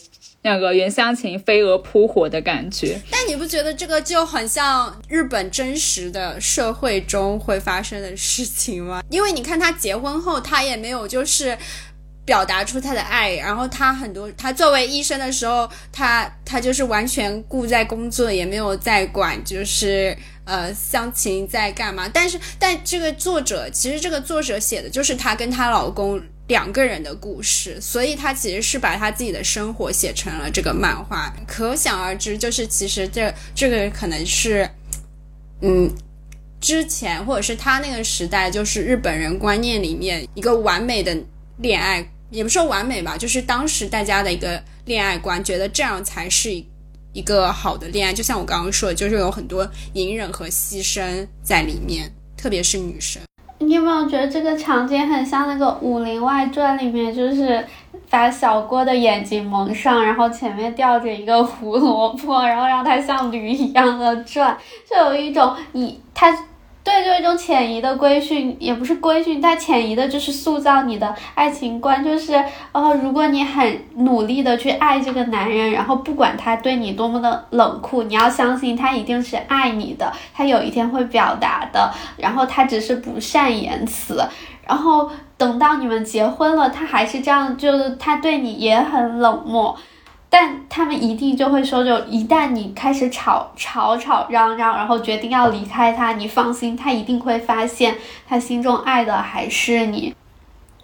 Speaker 1: 那个袁湘琴飞蛾扑火的感觉，
Speaker 3: 但你不觉得这个就很像日本真实的社会中会发生的事情吗？因为你看他结婚后，他也没有就是表达出他的爱，然后他很多他作为医生的时候，他他就是完全顾在工作，也没有在管就是呃湘琴在干嘛。但是但这个作者其实这个作者写的就是她跟她老公。两个人的故事，所以她其实是把她自己的生活写成了这个漫画，可想而知，就是其实这这个可能是，嗯，之前或者是他那个时代，就是日本人观念里面一个完美的恋爱，也不说完美吧，就是当时大家的一个恋爱观，觉得这样才是一个好的恋爱。就像我刚刚说的，就是有很多隐忍和牺牲在里面，特别是女生。
Speaker 4: 你有没有觉得这个场景很像那个《武林外传》里面，就是把小郭的眼睛蒙上，然后前面吊着一个胡萝卜，然后让它像驴一样的转，就有一种你他。对，就一种潜移的规训，也不是规训，它潜移的就是塑造你的爱情观，就是，呃，如果你很努力的去爱这个男人，然后不管他对你多么的冷酷，你要相信他一定是爱你的，他有一天会表达的，然后他只是不善言辞，然后等到你们结婚了，他还是这样，就是他对你也很冷漠。但他们一定就会说，就一旦你开始吵吵吵嚷嚷，然后决定要离开他，你放心，他一定会发现他心中爱的还是你。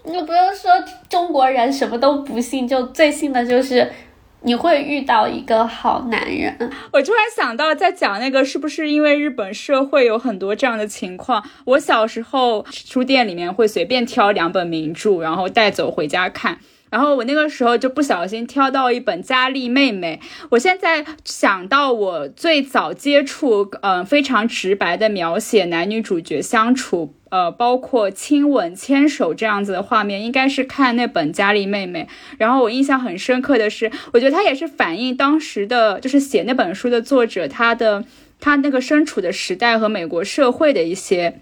Speaker 4: 你不用说中国人什么都不信，就最信的就是你会遇到一个好男人。
Speaker 1: 我突然想到，在讲那个是不是因为日本社会有很多这样的情况？我小时候书店里面会随便挑两本名著，然后带走回家看。然后我那个时候就不小心挑到一本《佳丽妹妹》。我现在想到我最早接触，嗯，非常直白的描写男女主角相处，呃，包括亲吻、牵手这样子的画面，应该是看那本《佳丽妹妹》。然后我印象很深刻的是，我觉得它也是反映当时的，就是写那本书的作者他的他那个身处的时代和美国社会的一些。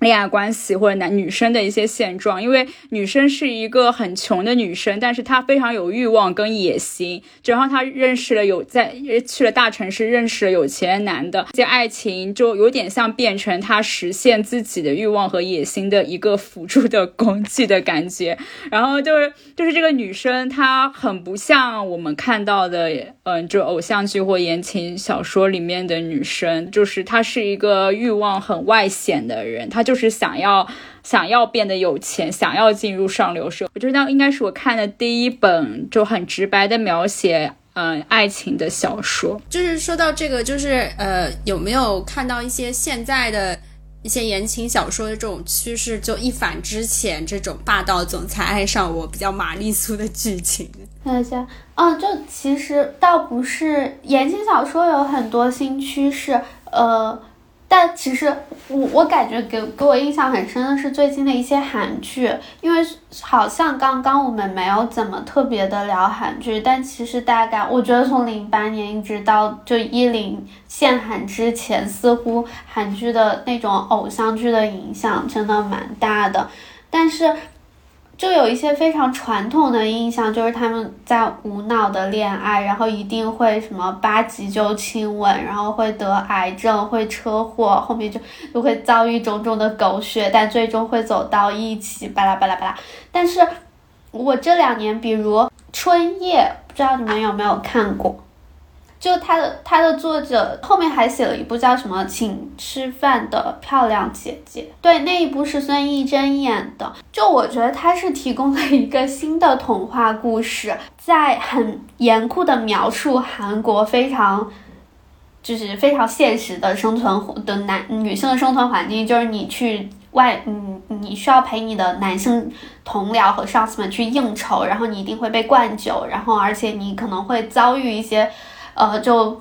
Speaker 1: 恋爱关系或者男女生的一些现状，因为女生是一个很穷的女生，但是她非常有欲望跟野心，然后她认识了有在去了大城市认识了有钱男的，这爱情就有点像变成她实现自己的欲望和野心的一个辅助的工具的感觉。然后就是就是这个女生她很不像我们看到的，嗯，就偶像剧或言情小说里面的女生，就是她是一个欲望很外显的人，她就。就是想要想要变得有钱，想要进入上流社。我觉得那应该是我看的第一本就很直白的描写嗯爱情的小说。
Speaker 3: 就是说到这个，就是呃有没有看到一些现在的一些言情小说的这种趋势？就一反之前这种霸道总裁爱上我比较玛丽苏的剧情。
Speaker 4: 看一下，哦，就其实倒不是言情小说有很多新趋势，呃。但其实我我感觉给给我印象很深的是最近的一些韩剧，因为好像刚刚我们没有怎么特别的聊韩剧，但其实大概我觉得从零八年一直到就一零限韩之前，似乎韩剧的那种偶像剧的影响真的蛮大的，但是。就有一些非常传统的印象，就是他们在无脑的恋爱，然后一定会什么八级就亲吻，然后会得癌症，会车祸，后面就就会遭遇种种的狗血，但最终会走到一起，巴拉巴拉巴拉。但是，我这两年，比如《春夜》，不知道你们有没有看过？就他的他的作者后面还写了一部叫什么，请吃饭的漂亮姐姐，对，那一部是孙艺珍演的。就我觉得他是提供了一个新的童话故事，在很严酷的描述韩国非常，就是非常现实的生存的男女性的生存环境，就是你去外，嗯，你需要陪你的男性同僚和上司们去应酬，然后你一定会被灌酒，然后而且你可能会遭遇一些。呃，就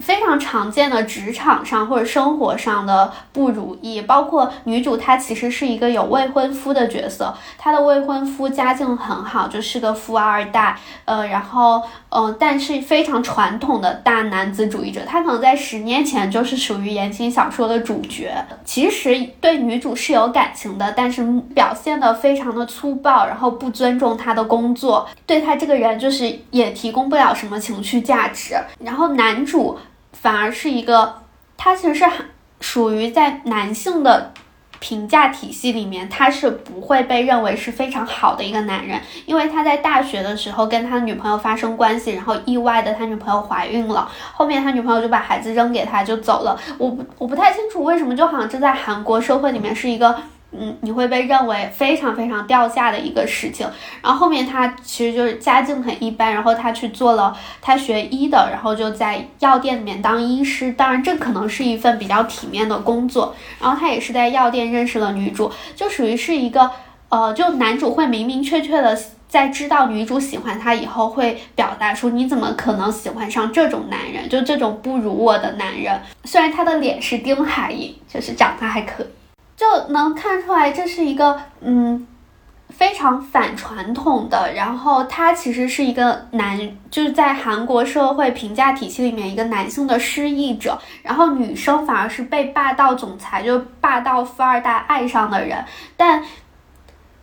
Speaker 4: 非常常见的职场上或者生活上的不如意，包括女主她其实是一个有未婚夫的角色，她的未婚夫家境很好，就是个富二代，呃，然后嗯，但是非常传统的大男子主义者，他可能在十年前就是属于言情小说的主角，其实对女主是有感情的，但是表现的非常的粗暴，然后不尊重她的工作，对她这个人就是也提供不了什么情绪价值，然后男主。反而是一个，他其实是属于在男性的评价体系里面，他是不会被认为是非常好的一个男人，因为他在大学的时候跟他女朋友发生关系，然后意外的他女朋友怀孕了，后面他女朋友就把孩子扔给他就走了。我我不太清楚为什么，就好像这在韩国社会里面是一个。嗯，你会被认为非常非常掉价的一个事情。然后后面他其实就是家境很一般，然后他去做了他学医的，然后就在药店里面当医师。当然，这可能是一份比较体面的工作。然后他也是在药店认识了女主，就属于是一个呃，就男主会明明确确的在知道女主喜欢他以后，会表达出你怎么可能喜欢上这种男人，就这种不如我的男人。虽然他的脸是丁海寅，就是长得还可以。就能看出来，这是一个嗯非常反传统的。然后他其实是一个男，就是在韩国社会评价体系里面一个男性的失意者。然后女生反而是被霸道总裁，就霸道富二代爱上的人，但。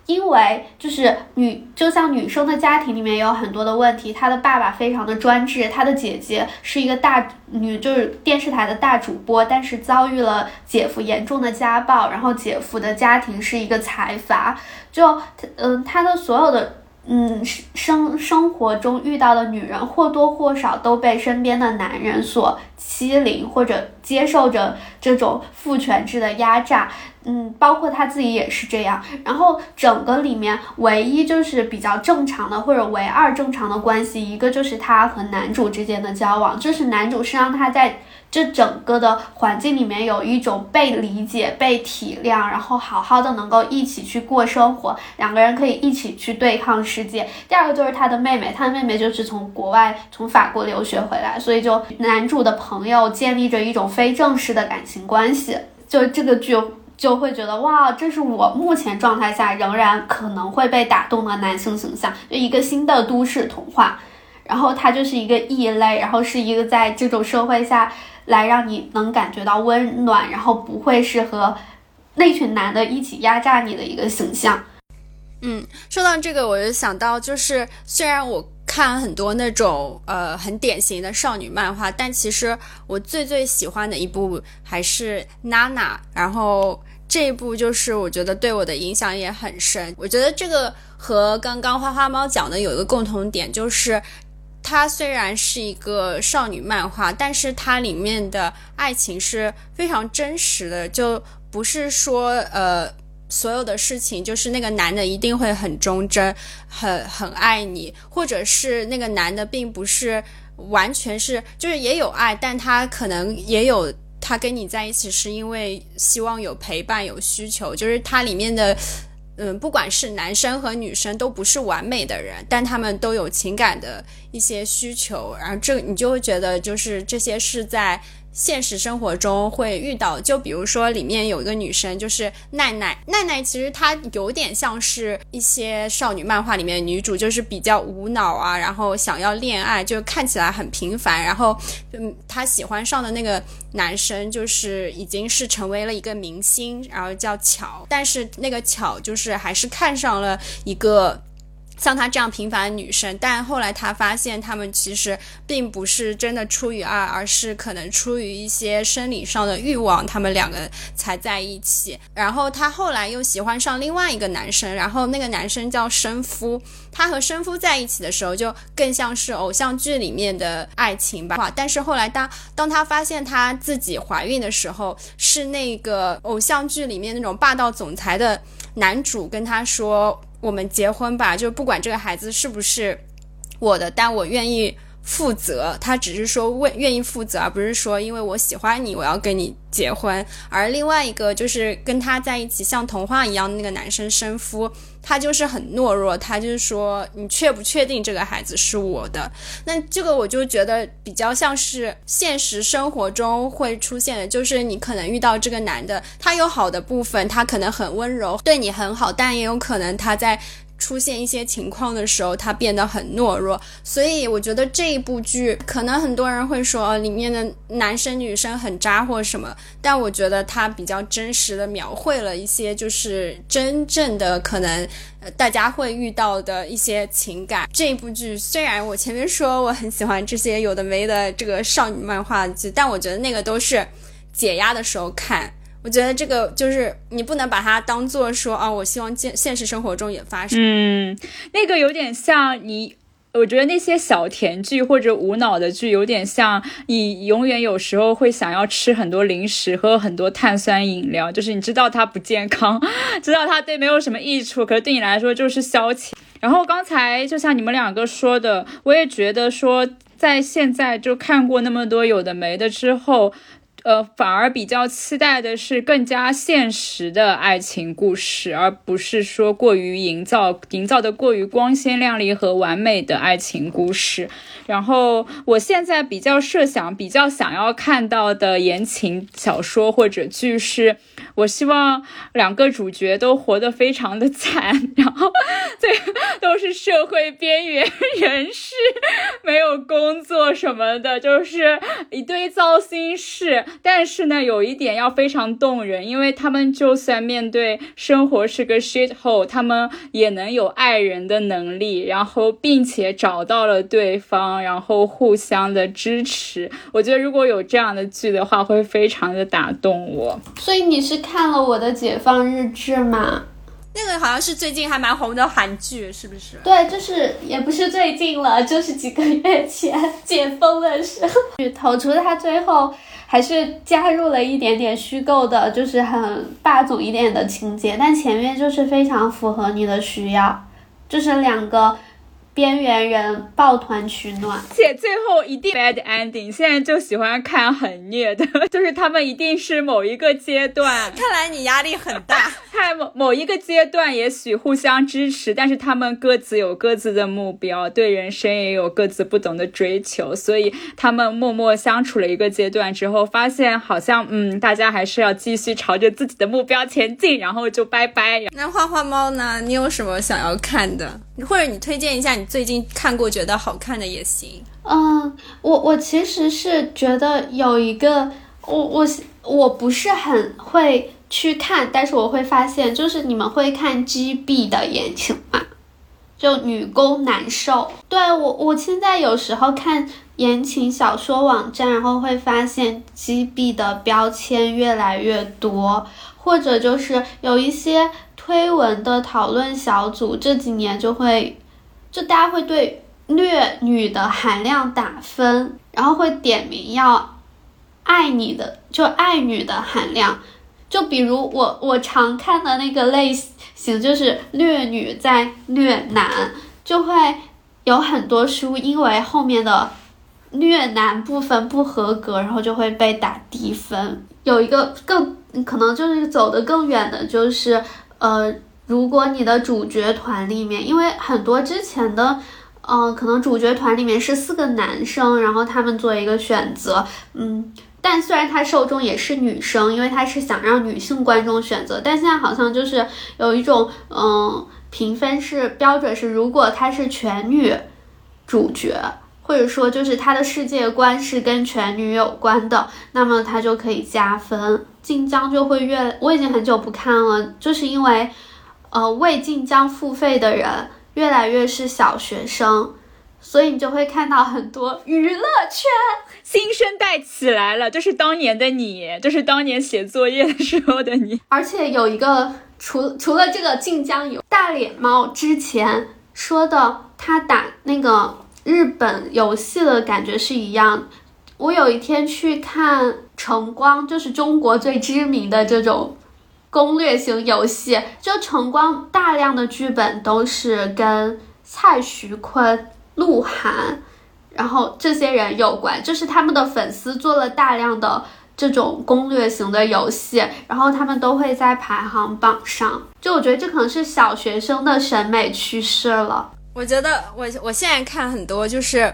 Speaker 4: 因为就是女，就像女生的家庭里面有很多的问题，她的爸爸非常的专制，她的姐姐是一个大女，就是电视台的大主播，但是遭遇了姐夫严重的家暴，然后姐夫的家庭是一个财阀，就嗯，她的所有的。嗯，生生活中遇到的女人或多或少都被身边的男人所欺凌，或者接受着这种父权制的压榨。嗯，包括她自己也是这样。然后整个里面唯一就是比较正常的，或者唯二正常的关系，一个就是她和男主之间的交往，就是男主是让她在。这整个的环境里面有一种被理解、被体谅，然后好好的能够一起去过生活，两个人可以一起去对抗世界。第二个就是他的妹妹，他的妹妹就是从国外从法国留学回来，所以就男主的朋友建立着一种非正式的感情关系。就这个剧就会觉得哇，这是我目前状态下仍然可能会被打动的男性形象，就一个新的都市童话。然后他就是一个异类，然后是一个在这种社会下。来让你能感觉到温暖，然后不会是和那群男的一起压榨你的一个形象。
Speaker 3: 嗯，说到这个，我就想到，就是虽然我看很多那种呃很典型的少女漫画，但其实我最最喜欢的一部还是娜娜。然后这一部就是我觉得对我的影响也很深。我觉得这个和刚刚花花猫讲的有一个共同点，就是。它虽然是一个少女漫画，但是它里面的爱情是非常真实的，就不是说呃所有的事情就是那个男的一定会很忠贞，很很爱你，或者是那个男的并不是完全是就是也有爱，但他可能也有他跟你在一起是因为希望有陪伴有需求，就是它里面的。嗯，不管是男生和女生都不是完美的人，但他们都有情感的一些需求，然后这你就会觉得就是这些是在。现实生活中会遇到，就比如说里面有一个女生，就是奈奈。奈奈其实她有点像是一些少女漫画里面女主，就是比较无脑啊，然后想要恋爱，就看起来很平凡。然后，嗯，她喜欢上的那个男生，就是已经是成为了一个明星，然后叫巧。但是那个巧就是还是看上了一个。像她这样平凡的女生，但后来她发现，他们其实并不是真的出于爱，而是可能出于一些生理上的欲望，他们两个才在一起。然后她后来又喜欢上另外一个男生，然后那个男生叫生夫。她和生夫在一起的时候，就更像是偶像剧里面的爱情吧。但是后来，当当她发现她自己怀孕的时候，是那个偶像剧里面那种霸道总裁的男主跟她说。我们结婚吧，就不管这个孩子是不是我的，但我愿意负责，他只是说为愿意负责，而不是说因为我喜欢你，我要跟你结婚。而另外一个就是跟他在一起像童话一样那个男生生夫，他就是很懦弱，他就是说你确不确定这个孩子是我的？那这个我就觉得比较像是现实生活中会出现的，就是你可能遇到这个男的，他有好的部分，他可能很温柔，对你很好，但也有可能他在。出现一些情况的时候，他变得很懦弱，所以我觉得这一部剧可能很多人会说里面的男生女生很渣或什么，但我觉得它比较真实的描绘了一些就是真正的可能大家会遇到的一些情感。这一部剧虽然我前面说我很喜欢这些有的没的这个少女漫画剧，但我觉得那个都是解压的时候看。我觉得这个就是你不能把它当做说啊，我希望现现实生活中也发生。
Speaker 1: 嗯，那个有点像你，我觉得那些小甜剧或者无脑的剧，有点像你永远有时候会想要吃很多零食，喝很多碳酸饮料，就是你知道它不健康，知道它对没有什么益处，可是对你来说就是消遣。然后刚才就像你们两个说的，我也觉得说，在现在就看过那么多有的没的之后。呃，反而比较期待的是更加现实的爱情故事，而不是说过于营造、营造的过于光鲜亮丽和完美的爱情故事。然后，我现在比较设想、比较想要看到的言情小说或者剧是。我希望两个主角都活得非常的惨，然后对都是社会边缘人士，没有工作什么的，就是一堆糟心事。但是呢，有一点要非常动人，因为他们就算面对生活是个 shit hole，他们也能有爱人的能力，然后并且找到了对方，然后互相的支持。我觉得如果有这样的剧的话，会非常的打动我。
Speaker 4: 所以你是。看了我的解放日志吗？
Speaker 3: 那个好像是最近还蛮红的韩剧，是不是？
Speaker 4: 对，就是也不是最近了，就是几个月前解封的时候。头除了他最后还是加入了一点点虚构的，就是很霸总一点的情节，但前面就是非常符合你的需要，就是两个。边缘人抱团取暖，
Speaker 1: 且最后一定 bad ending。现在就喜欢看很虐的，就是他们一定是某一个阶段。
Speaker 3: 看来你压力很大。
Speaker 1: 在某某一个阶段，也许互相支持，但是他们各自有各自的目标，对人生也有各自不同的追求，所以他们默默相处了一个阶段之后，发现好像嗯，大家还是要继续朝着自己的目标前进，然后就拜拜。
Speaker 3: 那花花猫呢？你有什么想要看的？或者你推荐一下你最近看过觉得好看的也行。
Speaker 4: 嗯，我我其实是觉得有一个，我我我不是很会。去看，但是我会发现，就是你们会看 G B 的言情吗？就女攻男受。对我，我现在有时候看言情小说网站，然后会发现 G B 的标签越来越多，或者就是有一些推文的讨论小组，这几年就会，就大家会对虐女的含量打分，然后会点名要爱你的，就爱女的含量。就比如我我常看的那个类型就是虐女在虐男，就会有很多书因为后面的虐男部分不合格，然后就会被打低分。有一个更可能就是走得更远的，就是呃，如果你的主角团里面，因为很多之前的，嗯，可能主角团里面是四个男生，然后他们做一个选择，嗯。但虽然他受众也是女生，因为他是想让女性观众选择，但现在好像就是有一种，嗯，评分是标准是，如果他是全女主角，或者说就是他的世界观是跟全女有关的，那么他就可以加分。晋江就会越，我已经很久不看了，就是因为，呃，为晋江付费的人越来越是小学生。所以你就会看到很多娱乐圈
Speaker 1: 新生代起来了，就是当年的你，就是当年写作业的时候的你。
Speaker 4: 而且有一个，除除了这个晋江有大脸猫之前说的，他打那个日本游戏的感觉是一样。我有一天去看晨光，就是中国最知名的这种攻略型游戏，就晨光大量的剧本都是跟蔡徐坤。鹿晗，然后这些人有关，就是他们的粉丝做了大量的这种攻略型的游戏，然后他们都会在排行榜上。就我觉得这可能是小学生的审美趋势了。
Speaker 3: 我觉得我我现在看很多就是。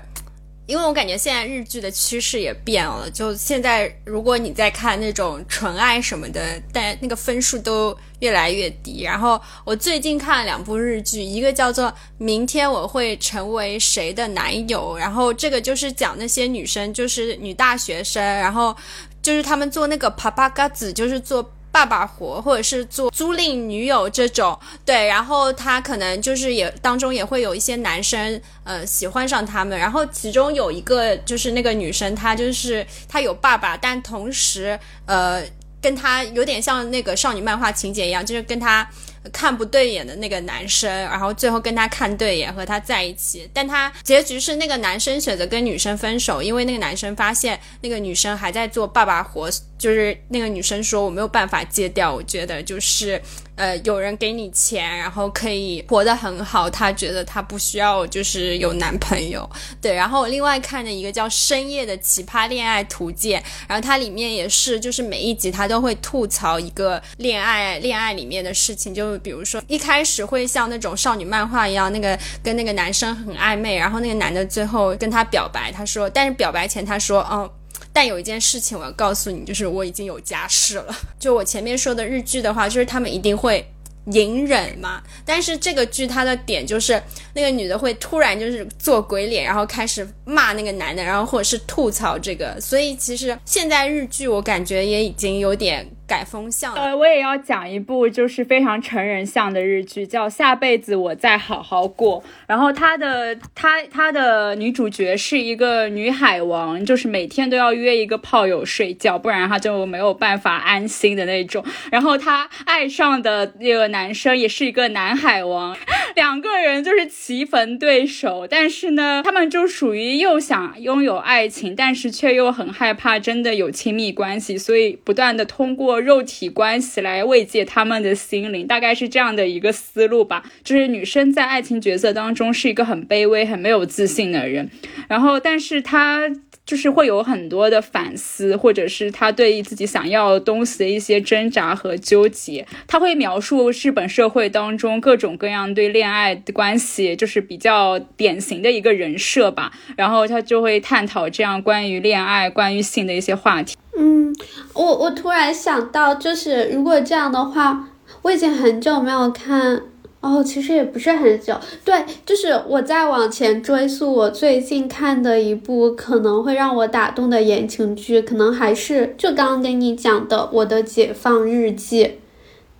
Speaker 3: 因为我感觉现在日剧的趋势也变了，就现在如果你在看那种纯爱什么的，但那个分数都越来越低。然后我最近看了两部日剧，一个叫做《明天我会成为谁的男友》，然后这个就是讲那些女生，就是女大学生，然后就是他们做那个啪啪嘎子，就是做。爸爸活，或者是做租赁女友这种，对，然后他可能就是也当中也会有一些男生，呃，喜欢上他们，然后其中有一个就是那个女生，她就是她有爸爸，但同时，呃，跟她有点像那个少女漫画情节一样，就是跟她。看不对眼的那个男生，然后最后跟他看对眼，和他在一起。但他结局是那个男生选择跟女生分手，因为那个男生发现那个女生还在做爸爸活，就是那个女生说我没有办法戒掉，我觉得就是。呃，有人给你钱，然后可以活得很好，他觉得他不需要就是有男朋友，对。然后我另外看的一个叫《深夜的奇葩恋爱图鉴》，然后它里面也是，就是每一集他都会吐槽一个恋爱恋爱里面的事情，就比如说一开始会像那种少女漫画一样，那个跟那个男生很暧昧，然后那个男的最后跟他表白，他说，但是表白前他说，嗯。但有一件事情我要告诉你，就是我已经有家室了。就我前面说的日剧的话，就是他们一定会隐忍嘛。但是这个剧它的点就是那个女的会突然就是做鬼脸，然后开始骂那个男的，然后或者是吐槽这个。所以其实现在日剧我感觉也已经有点。改风向
Speaker 1: 呃，我也要讲一部就是非常成人向的日剧，叫《下辈子我再好好过》。然后它的它它的女主角是一个女海王，就是每天都要约一个炮友睡觉，不然她就没有办法安心的那种。然后她爱上的那个男生也是一个男海王，两个人就是棋逢对手。但是呢，他们就属于又想拥有爱情，但是却又很害怕真的有亲密关系，所以不断的通过。肉体关系来慰藉他们的心灵，大概是这样的一个思路吧。就是女生在爱情角色当中是一个很卑微、很没有自信的人，然后，但是她就是会有很多的反思，或者是他对自己想要东西的一些挣扎和纠结。他会描述日本社会当中各种各样对恋爱的关系，就是比较典型的一个人设吧。然后他就会探讨这样关于恋爱、关于性的一些话题。
Speaker 4: 嗯，我我突然想到，就是如果这样的话，我已经很久没有看哦，其实也不是很久，对，就是我在往前追溯，我最近看的一部可能会让我打动的言情剧，可能还是就刚刚跟你讲的《我的解放日记》，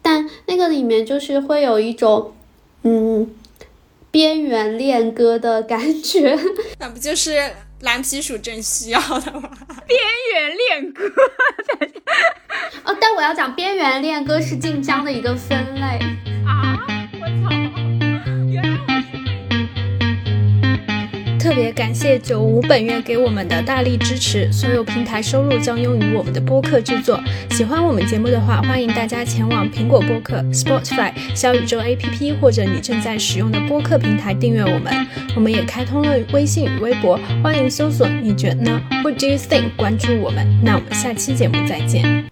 Speaker 4: 但那个里面就是会有一种嗯边缘恋歌的感觉，
Speaker 3: 那不就是？蓝皮鼠正需要的吗？
Speaker 1: 边缘恋歌，
Speaker 4: 哦，但我要讲边缘恋歌是晋江的一个分类
Speaker 1: 啊！
Speaker 5: 特别感谢九五本月给我们的大力支持，所有平台收入将用于我们的播客制作。喜欢我们节目的话，欢迎大家前往苹果播客、Spotify、小宇宙 APP 或者你正在使用的播客平台订阅我们。我们也开通了微信与微博，欢迎搜索“你觉得呢？”What do you think？关注我们。那我们下期节目再见。